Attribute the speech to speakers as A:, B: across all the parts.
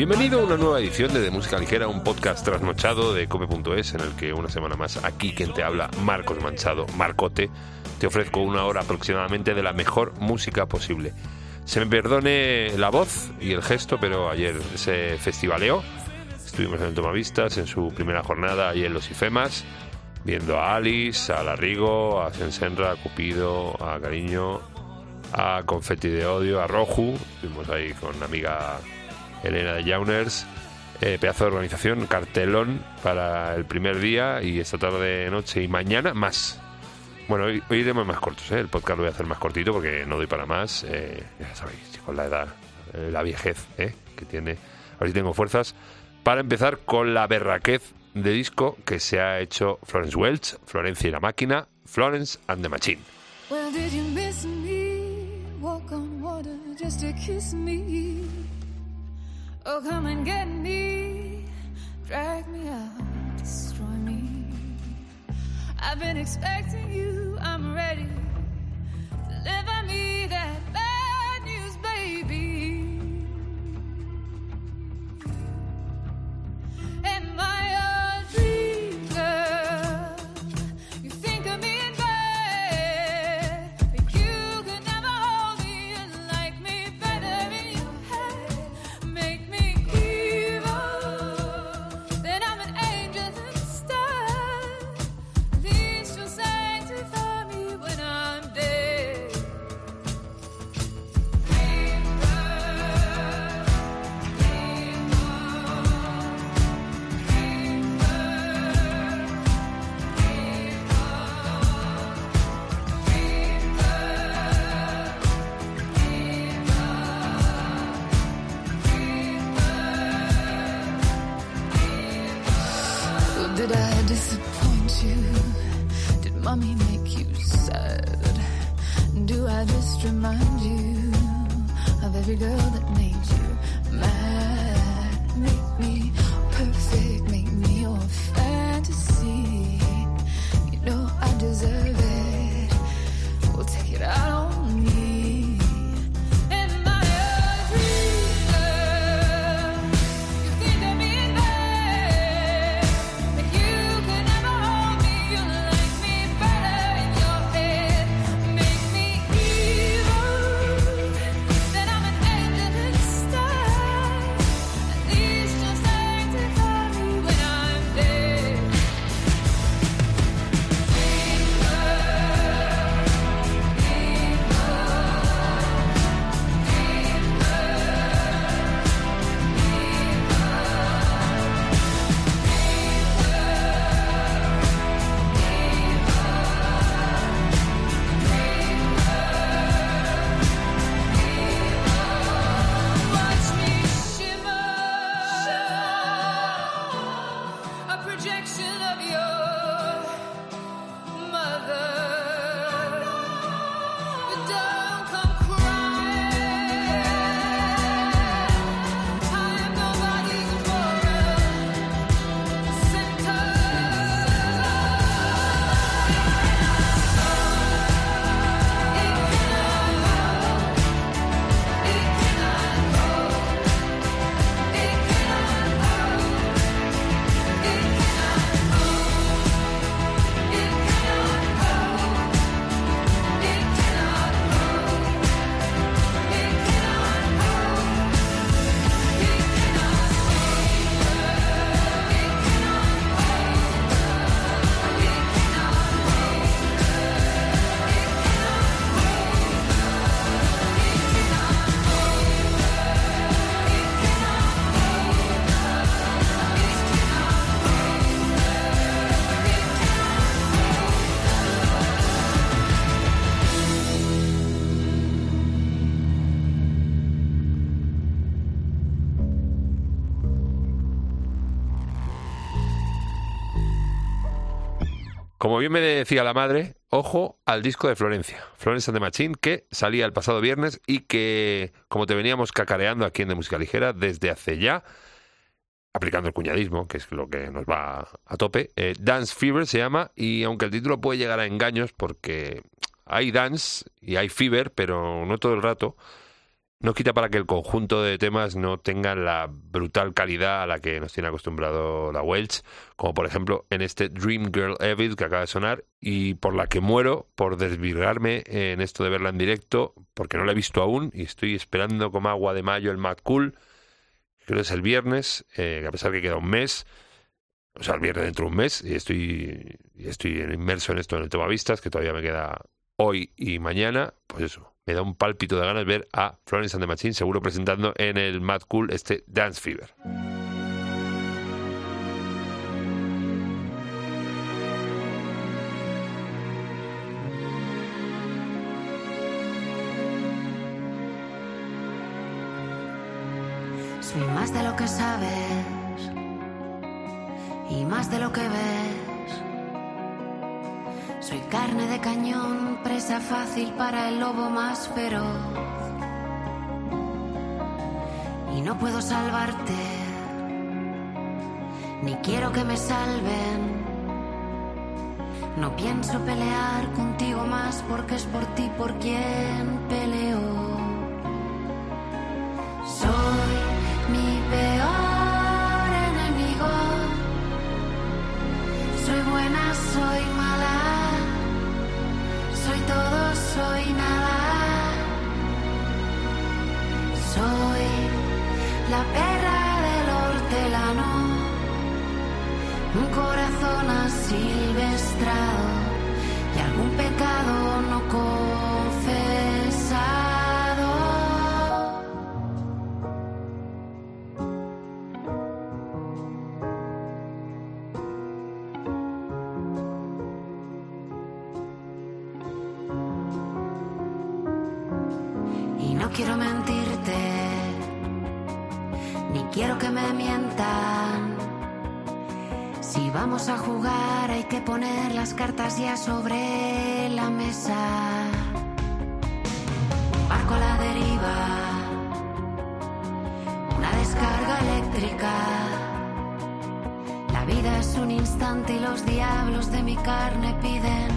A: Bienvenido a una nueva edición de De Música Ligera, un podcast trasnochado de cope.es en el que una semana más aquí quien te habla, Marcos Manchado, Marcote, te ofrezco una hora aproximadamente de la mejor música posible. Se me perdone la voz y el gesto, pero ayer se festivaleo. Estuvimos en Tomavistas en su primera jornada y en los IFEMAS, viendo a Alice, a Larrigo, a Sensenra, a Cupido, a Cariño, a Confetti de Odio, a Roju. Estuvimos ahí con una amiga Elena de Jauners. Eh, pedazo de organización, cartelón para el primer día y esta tarde, noche y mañana más. Bueno, hoy, hoy iremos más cortos, ¿eh? el podcast lo voy a hacer más cortito porque no doy para más. Eh, ya sabéis, con la edad, eh, la viejez ¿eh? que tiene. A ver si tengo fuerzas. Para empezar con la berraquez de disco que se ha hecho Florence Welch, Florencia y la máquina, Florence and the Machine.
B: Well, did you miss me? Walk on water just to kiss me. Oh, come and get me. Drag me out, destroy me. I've been expecting you, I'm ready. Deliver me every girl that
A: Como bien me decía la madre, ojo al disco de Florencia, Florence and the Machine, que salía el pasado viernes y que, como te veníamos cacareando aquí en De Música Ligera desde hace ya, aplicando el cuñadismo, que es lo que nos va a tope, eh, Dance Fever se llama, y aunque el título puede llegar a engaños porque hay dance y hay fever, pero no todo el rato, no quita para que el conjunto de temas no tengan la brutal calidad a la que nos tiene acostumbrado la Welch, como por ejemplo en este Dream Girl Evil que acaba de sonar y por la que muero por desvirgarme en esto de verla en directo, porque no la he visto aún y estoy esperando como agua de mayo el Mad Cool, creo que es el viernes, eh, a pesar que queda un mes, o sea, el viernes dentro de un mes, y estoy, y estoy inmerso en esto en el tema vistas, que todavía me queda hoy y mañana, pues eso, me da un pálpito de ganas ver a Florence and the Machine, seguro presentando en el Mad Cool este Dance Fever.
C: Soy más de lo que sabes y más de lo que ves. Soy carne de cañón, presa fácil para el lobo más feroz. Y no puedo salvarte, ni quiero que me salven. No pienso pelear contigo más porque es por ti por quien peleo. Soy la perra poner las cartas ya sobre la mesa. Un barco a la deriva, una descarga eléctrica. La vida es un instante y los diablos de mi carne piden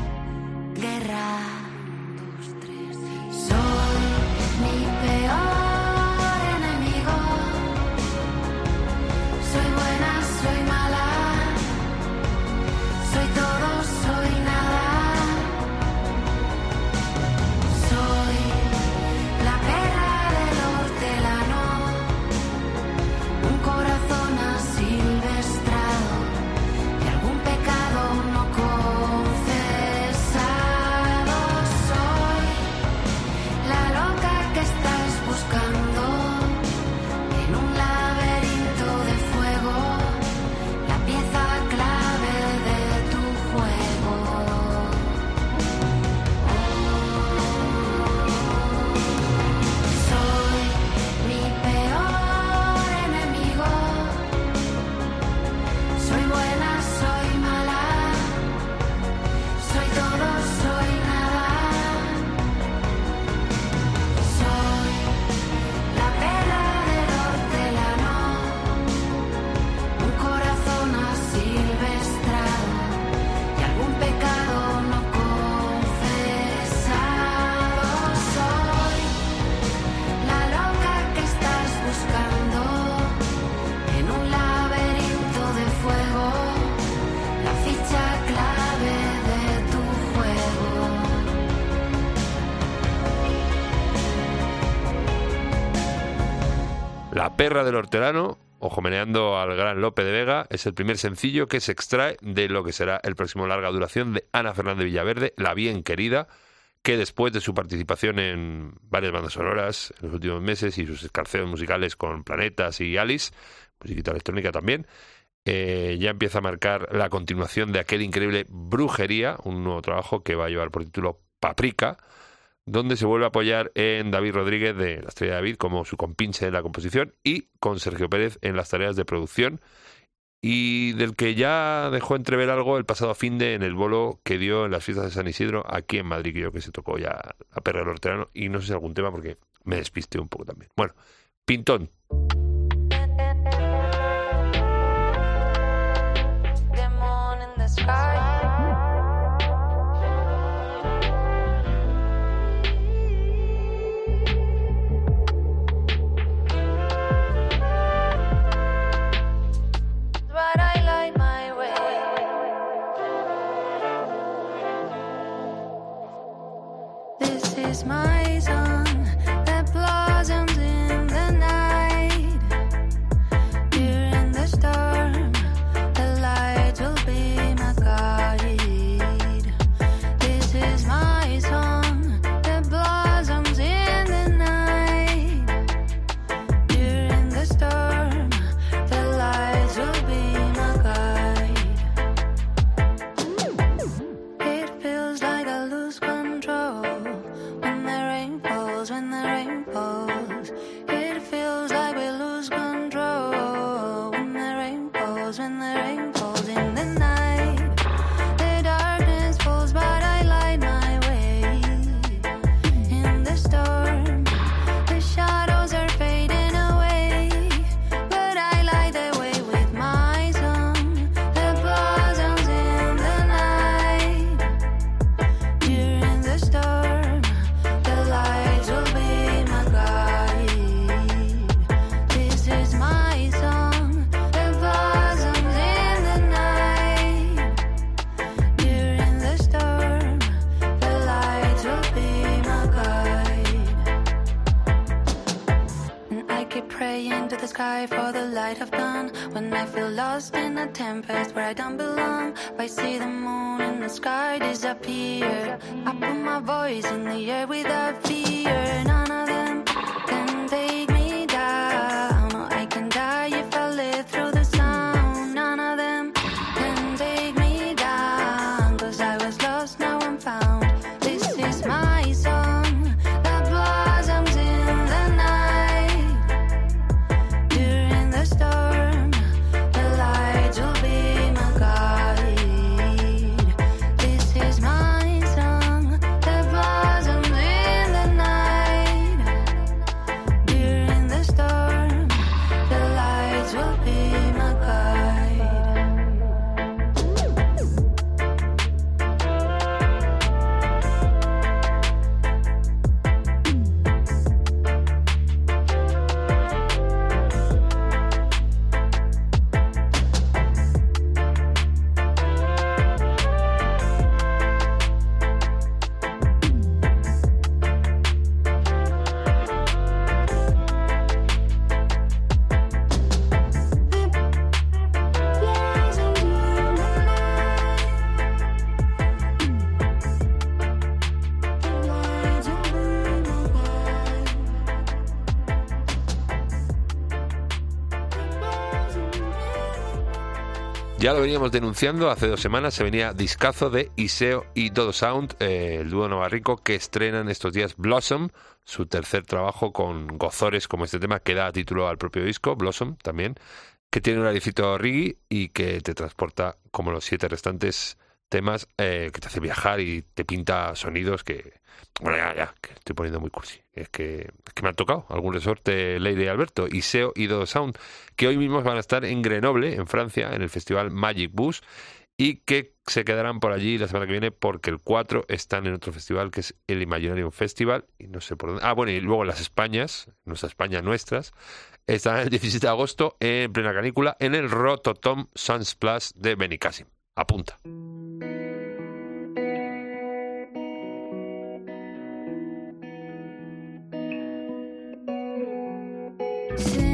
C: Perra del hortelano,
A: meneando al gran Lope de Vega, es el primer sencillo que se extrae de lo que será el próximo larga duración de Ana Fernández Villaverde, La Bien Querida, que después de su participación en varias bandas sonoras en los últimos meses y sus escarceos musicales con Planetas y Alice, musiquita electrónica también, eh, ya empieza a marcar la continuación de aquel increíble Brujería, un nuevo trabajo que va a llevar por título Paprika, donde se vuelve a apoyar en David Rodríguez de La Estrella de David como su compinche en la composición y con Sergio Pérez en las tareas de producción y del que ya dejó entrever algo el pasado fin de en el bolo que dio en las fiestas de San Isidro aquí en Madrid, que yo que se tocó ya a Perra del Hortelano y no sé si algún tema porque me despisté un poco también. Bueno, Pintón,
D: my song sky for the light of dawn. When I feel lost in a tempest where I don't belong, I see the moon in the sky disappear. I put my voice in the air without fear.
A: Ya lo veníamos denunciando, hace dos semanas se venía discazo de Iseo y Dodo Sound, eh, el dúo novarrico que estrenan estos días Blossom, su tercer trabajo con gozores como este tema que da título al propio disco, Blossom también, que tiene un alicito y que te transporta como los siete restantes temas, eh, que te hace viajar y te pinta sonidos que... Bueno, ya, ya, que estoy poniendo muy cursi. Es que, que me han tocado algún resorte Lady Alberto, Iseo y Dodo Sound, que hoy mismo van a estar en Grenoble, en Francia, en el festival Magic Bus, y que se quedarán por allí la semana que viene porque el 4 están en otro festival que es el Imaginarium Festival, y no sé por dónde. Ah, bueno, y luego las Españas, nuestra España nuestras, están el 17 de agosto en plena canícula en el Rototom Sans Plus de Benicassim. Apunta. Say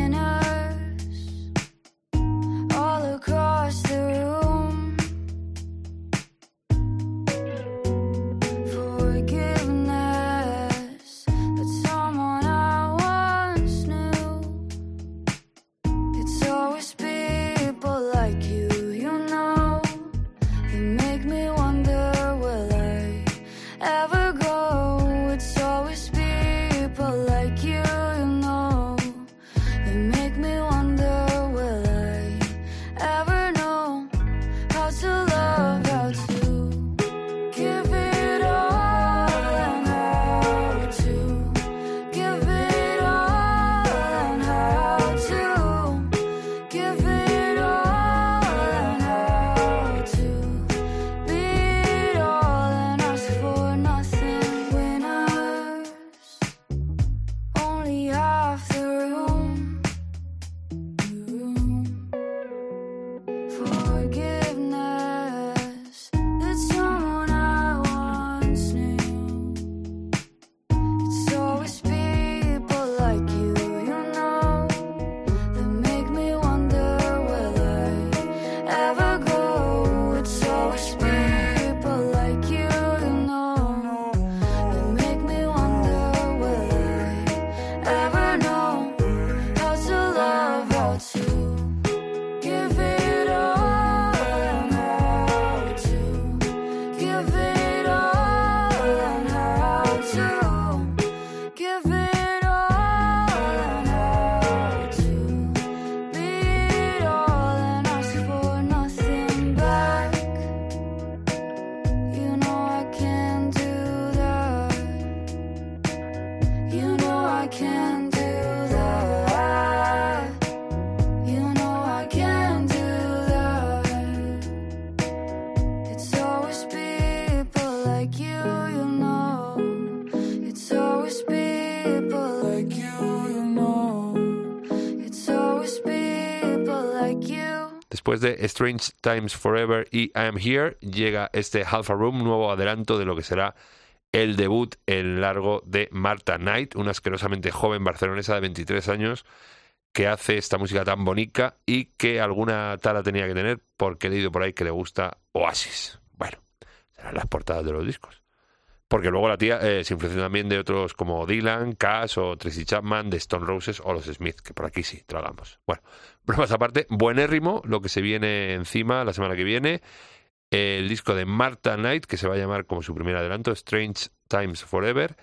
A: Strange Times Forever y I Am Here, llega este Alpha Room, nuevo adelanto de lo que será el debut en largo de Marta Knight, una asquerosamente joven barcelonesa de 23 años que hace esta música tan bonita y que alguna tala tenía que tener porque he leído por ahí que le gusta Oasis. Bueno, serán las portadas de los discos. Porque luego la tía eh, se influenció también de otros como Dylan, Cash o Tracy Chapman, de Stone Roses o los Smith, que por aquí sí tragamos. Bueno, bromas aparte, buenérrimo lo que se viene encima la semana que viene. El disco de Marta Knight, que se va a llamar como su primer adelanto, Strange Times Forever,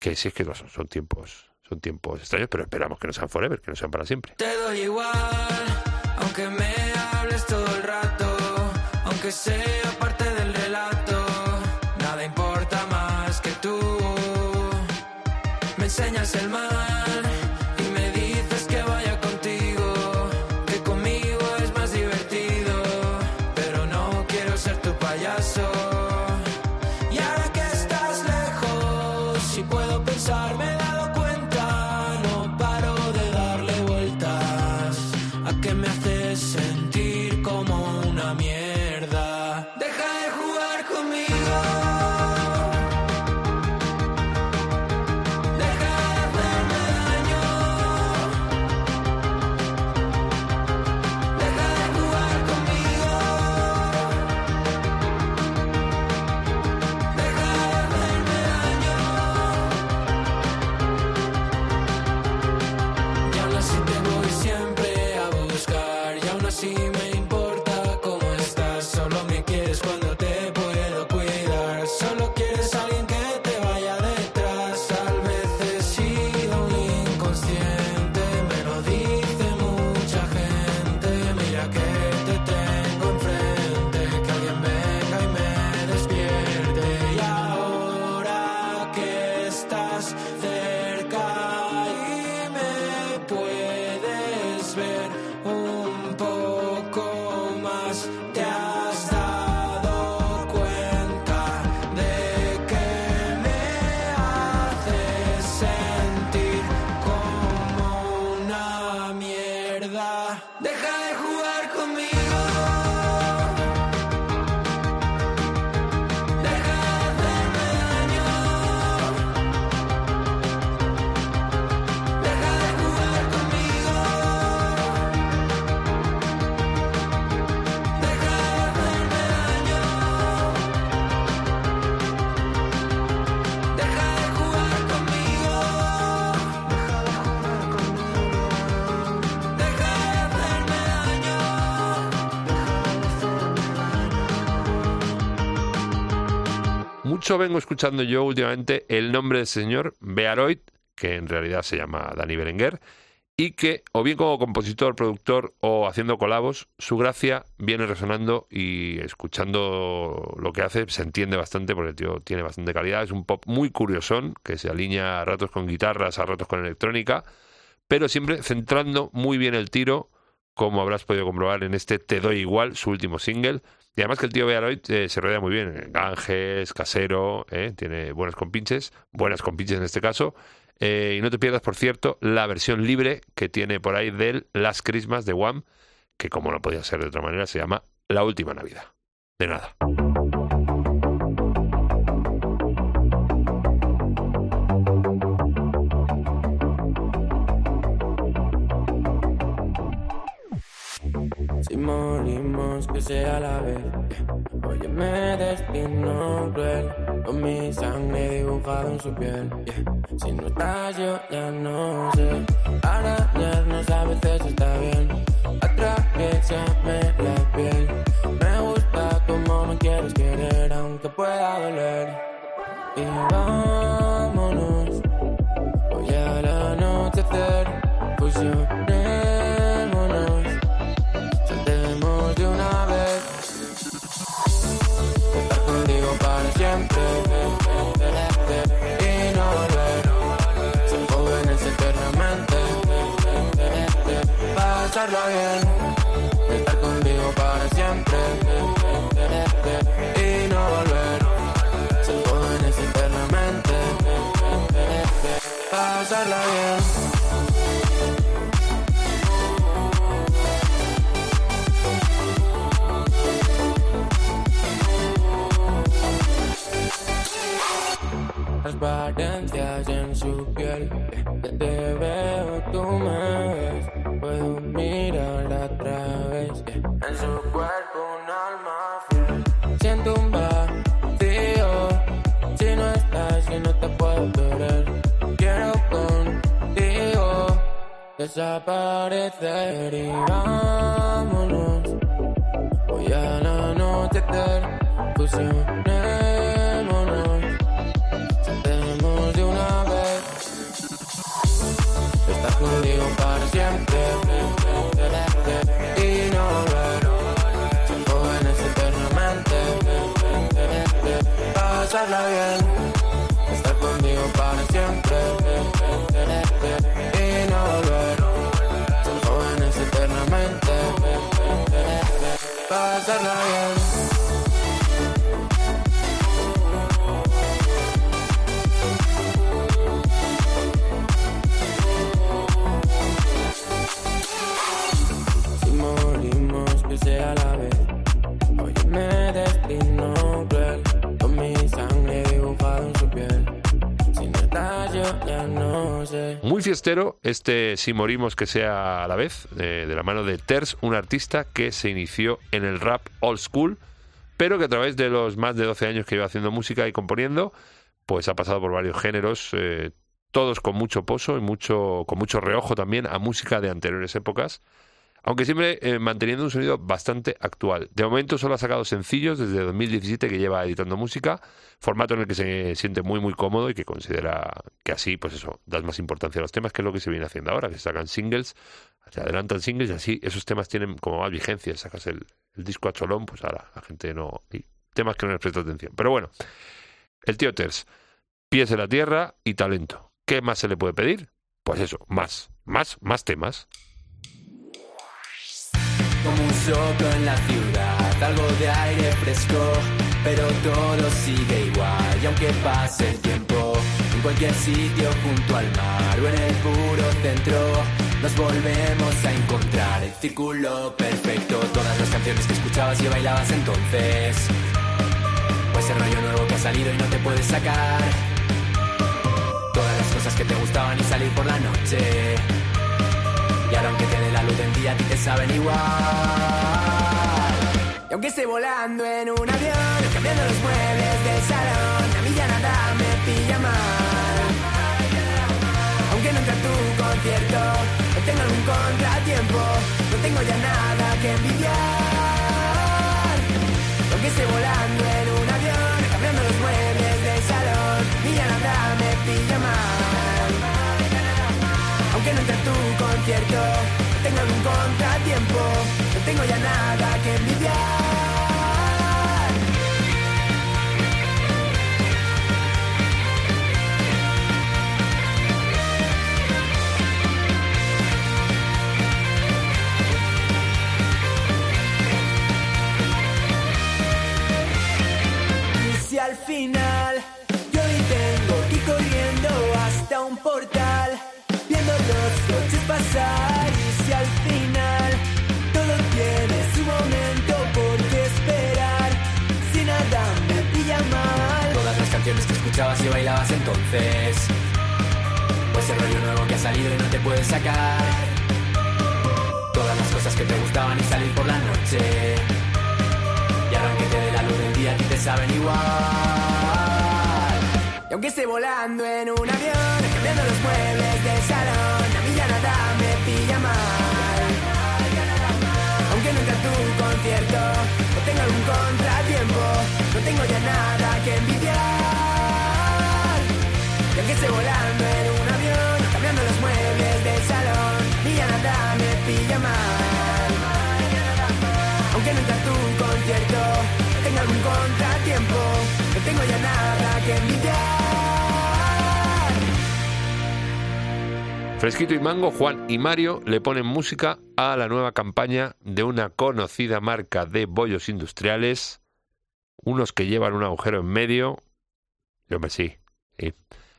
A: que sí es que no son, son tiempos, son tiempos extraños, pero esperamos que no sean forever, que no sean para siempre.
E: Te doy igual, aunque me hables todo el rato, aunque sea enseñas el mal
A: Mucho vengo escuchando yo últimamente el nombre del señor Bearoid, que en realidad se llama Dani Berenguer, y que, o bien como compositor, productor o haciendo colabos, su gracia viene resonando y escuchando lo que hace se entiende bastante porque el tío tiene bastante calidad. Es un pop muy curiosón, que se alinea a ratos con guitarras, a ratos con electrónica, pero siempre centrando muy bien el tiro, como habrás podido comprobar en este Te doy igual, su último single. Y además que el tío Bearoid eh, se rodea muy bien. Ganges, casero, eh, tiene buenas compinches, buenas compinches en este caso. Eh, y no te pierdas, por cierto, la versión libre que tiene por ahí del Last Christmas de Wham, que como no podía ser de otra manera, se llama La Última Navidad. De nada.
F: Si morimos, que sea la vez. Oye, me destino cruel. Con mi sangre dibujado en su piel. Si no estás, yo ya no sé. Arañarnos a veces está bien. Atraviesame la piel. Me gusta como me quieres querer. aunque pueda doler. Y vámonos, hoy al anochecer, fusionémonos, transparencias en su piel. Ya te veo, tú me ves. Puedo mirar a través. En su cuerpo un alma fiel. Siento un vacío. Si no estás, que no te puedo querer. Quiero contigo desaparecer y vámonos. Voy a la anochecer, fusionémonos. Pasarla bien.
A: Muy fiestero este Si morimos que sea a la vez, eh, de la mano de Ters, un artista que se inició en el rap old school, pero que a través de los más de 12 años que lleva haciendo música y componiendo, pues ha pasado por varios géneros, eh, todos con mucho pozo y mucho, con mucho reojo también a música de anteriores épocas, aunque siempre eh, manteniendo un sonido bastante actual. De momento solo ha sacado sencillos desde 2017 que lleva editando música, formato en el que se siente muy muy cómodo y que considera que así, pues eso, das más importancia a los temas, que es lo que se viene haciendo ahora, que sacan singles, se adelantan singles y así esos temas tienen como más vigencia, sacas el, el disco a cholón, pues ahora la gente no... y temas que no les presta atención. Pero bueno, el tío Ters, pies en la tierra y talento. ¿Qué más se le puede pedir? Pues eso, más, más, más temas.
G: Soplo en la ciudad, algo de aire fresco, pero todo sigue igual. Y aunque pase el tiempo, en cualquier sitio junto al mar o en el puro centro, nos volvemos a encontrar. El círculo perfecto, todas las canciones que escuchabas y bailabas entonces. O ese rollo nuevo que ha salido y no te puedes sacar. Todas las cosas que te gustaban y salir por la noche. Y ahora aunque te dé la luz del día, a ti te saben igual. Y aunque esté volando en un avión, cambiando los muebles del salón, a mí ya nada me pilla mal. Aunque no entre tu concierto, no tengo algún contratiempo, no tengo ya nada que envidiar. Y aunque esté volando en un concierto, No tengo ya nada que envidiar.
A: Fresquito y Mango, Juan y Mario le ponen música a la nueva campaña de una conocida marca de bollos industriales, unos que llevan un agujero en medio. Yo me sí. sí.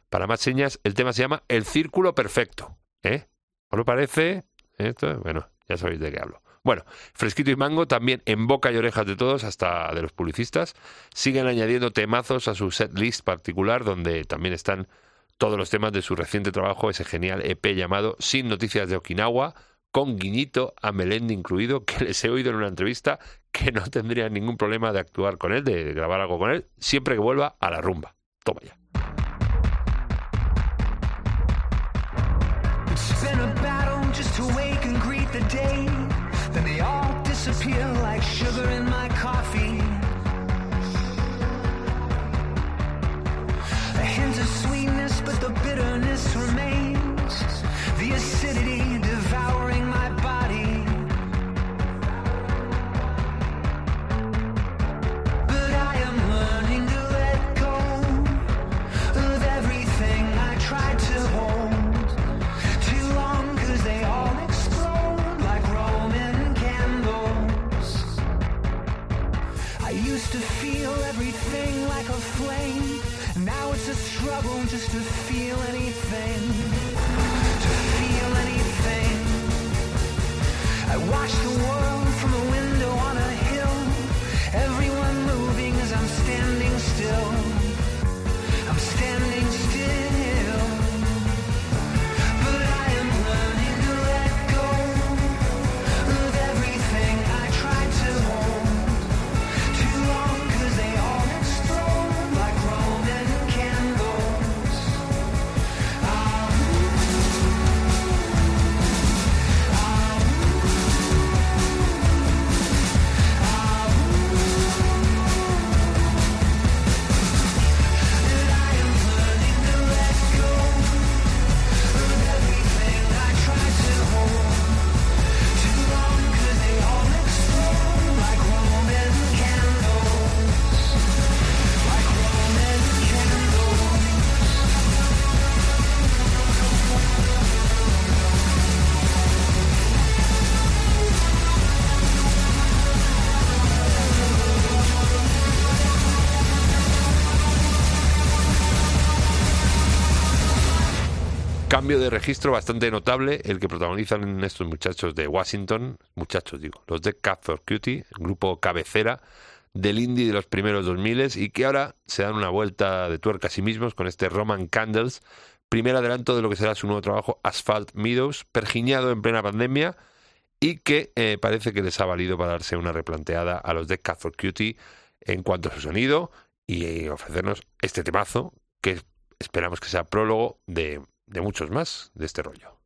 A: Para más señas, el tema se llama El Círculo Perfecto. ¿Eh? ¿Os lo parece? Esto, bueno, ya sabéis de qué hablo. Bueno, Fresquito y Mango también en boca y orejas de todos, hasta de los publicistas, siguen añadiendo temazos a su set list particular, donde también están todos los temas de su reciente trabajo, ese genial EP llamado Sin Noticias de Okinawa, con guiñito a Melendi incluido, que les he oído en una entrevista que no tendría ningún problema de actuar con él, de grabar algo con él, siempre que vuelva a la rumba. Toma ya.
H: feel like
A: Cambio de registro bastante notable el que protagonizan estos muchachos de Washington, muchachos digo, los de Cat Cutie, grupo cabecera del indie de los primeros 2000 y que ahora se dan una vuelta de tuerca a sí mismos con este Roman Candles, primer adelanto de lo que será su nuevo trabajo Asphalt Meadows, pergiñado en plena pandemia y que eh, parece que les ha valido para darse una replanteada a los de Cat Cutie en cuanto a su sonido y eh, ofrecernos este temazo que esperamos que sea prólogo de, de muchos más de este rollo.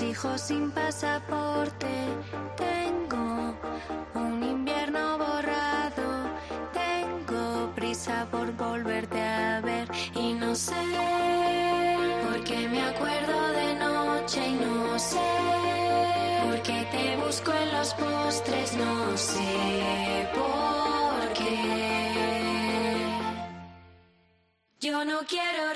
D: Hijos sin pasaporte. Tengo un invierno borrado, tengo prisa por volverte a ver y no sé por qué me acuerdo de noche y no sé por qué te busco en los postres, no sé por qué. Yo no quiero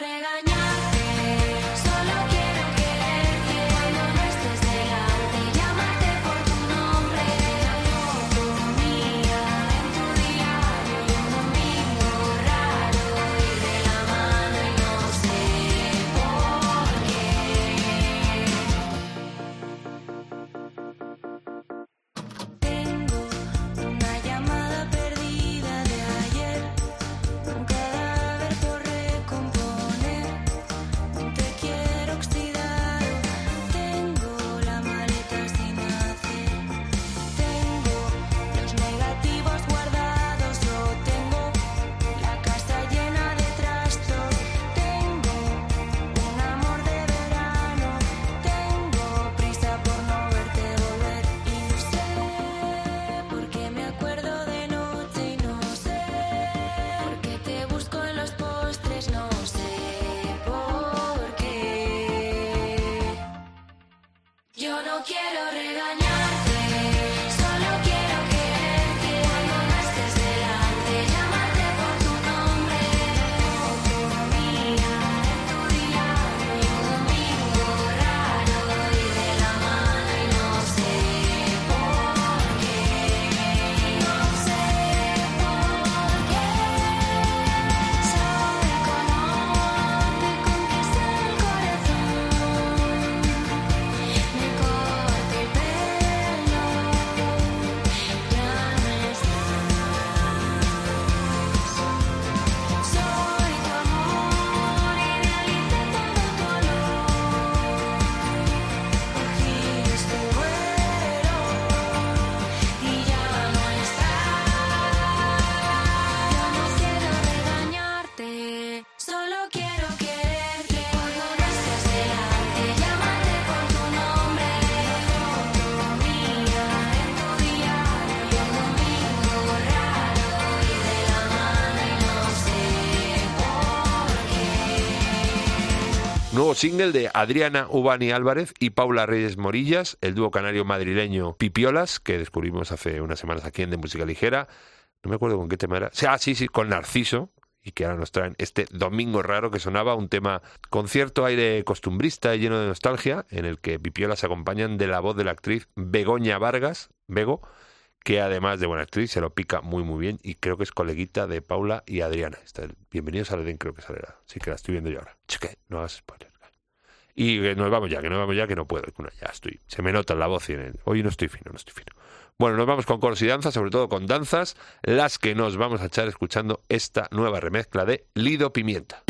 A: Nuevo single de Adriana Ubani Álvarez y Paula Reyes Morillas, el dúo canario madrileño Pipiolas, que descubrimos hace unas semanas aquí en De Música Ligera. No me acuerdo con qué tema era. Ah, sí, sí, con Narciso. Y que ahora nos traen este domingo raro que sonaba, un tema con cierto aire costumbrista y lleno de nostalgia, en el que Pipiolas se acompañan de la voz de la actriz Begoña Vargas, Bego, que además de buena actriz se lo pica muy muy bien y creo que es coleguita de Paula y Adriana. Está el- Bienvenidos al Edén, creo que sale. Sí que la estoy viendo yo ahora. Cheque, no hagas spoilers. Y que nos vamos ya, que nos vamos ya, que no puedo. ya estoy. Se me nota en la voz y en el... Hoy no estoy fino, no estoy fino. Bueno, nos vamos con coros y danzas, sobre todo con danzas, las que nos vamos a echar escuchando esta nueva remezcla de Lido Pimienta.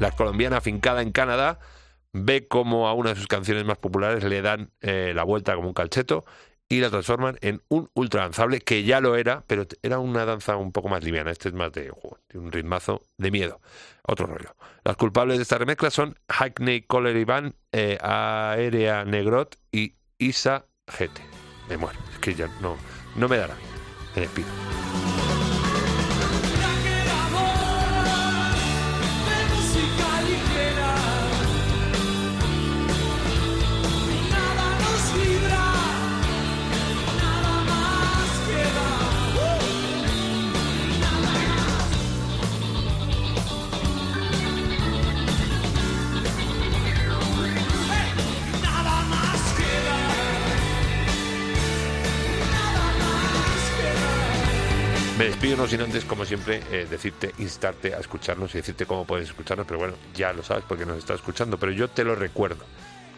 A: La colombiana afincada en Canadá ve como a una de sus canciones más populares le dan eh, la vuelta como un calcheto y la transforman en un ultra danzable que ya lo era, pero era una danza un poco más liviana. Este es más de, un ritmazo de miedo. Otro rollo. Las culpables de esta remezcla son Hackney Coller Iván, eh, Aérea Negrot y Isa GT. Me muero. Es que ya no, no me. Me despido. Me despido no sin antes, como siempre, eh, decirte, instarte a escucharnos y decirte cómo puedes escucharnos, pero bueno, ya lo sabes porque nos estás escuchando, pero yo te lo recuerdo.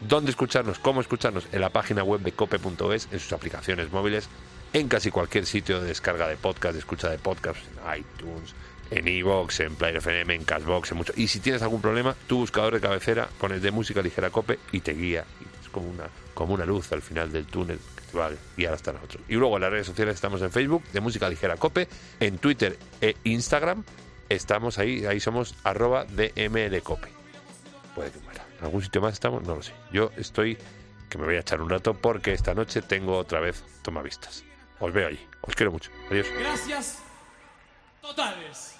A: ¿Dónde escucharnos? ¿Cómo escucharnos? En la página web de cope.es, en sus aplicaciones móviles, en casi cualquier sitio de descarga de podcast, de escucha de podcast, en iTunes, en iVoox, en Player FM, en Cashbox, en mucho. Y si tienes algún problema, tu buscador de cabecera pones de música ligera cope y te guía. Es como una, como una luz al final del túnel Festival y ahora está nosotros. Y luego en las redes sociales estamos en Facebook de Música Ligera Cope, en Twitter e Instagram. Estamos ahí, ahí somos arroba DMLCope. Puede que muera. ¿En algún sitio más estamos? No lo sé. Yo estoy que me voy a echar un rato porque esta noche tengo otra vez tomavistas. Os veo allí. Os quiero mucho. Adiós.
H: Gracias. Totales.